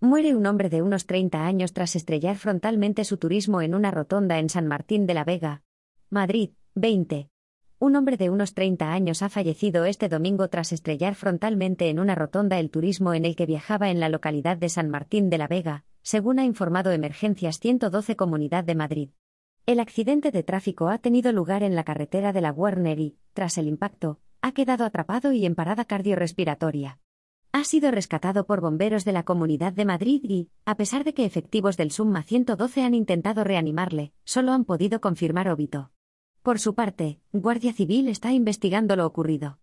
Muere un hombre de unos 30 años tras estrellar frontalmente su turismo en una rotonda en San Martín de la Vega. Madrid, 20. Un hombre de unos 30 años ha fallecido este domingo tras estrellar frontalmente en una rotonda el turismo en el que viajaba en la localidad de San Martín de la Vega, según ha informado Emergencias 112 Comunidad de Madrid. El accidente de tráfico ha tenido lugar en la carretera de la Warner y, tras el impacto, ha quedado atrapado y en parada cardiorrespiratoria. Ha sido rescatado por bomberos de la Comunidad de Madrid y, a pesar de que efectivos del Summa 112 han intentado reanimarle, solo han podido confirmar óbito. Por su parte, Guardia Civil está investigando lo ocurrido.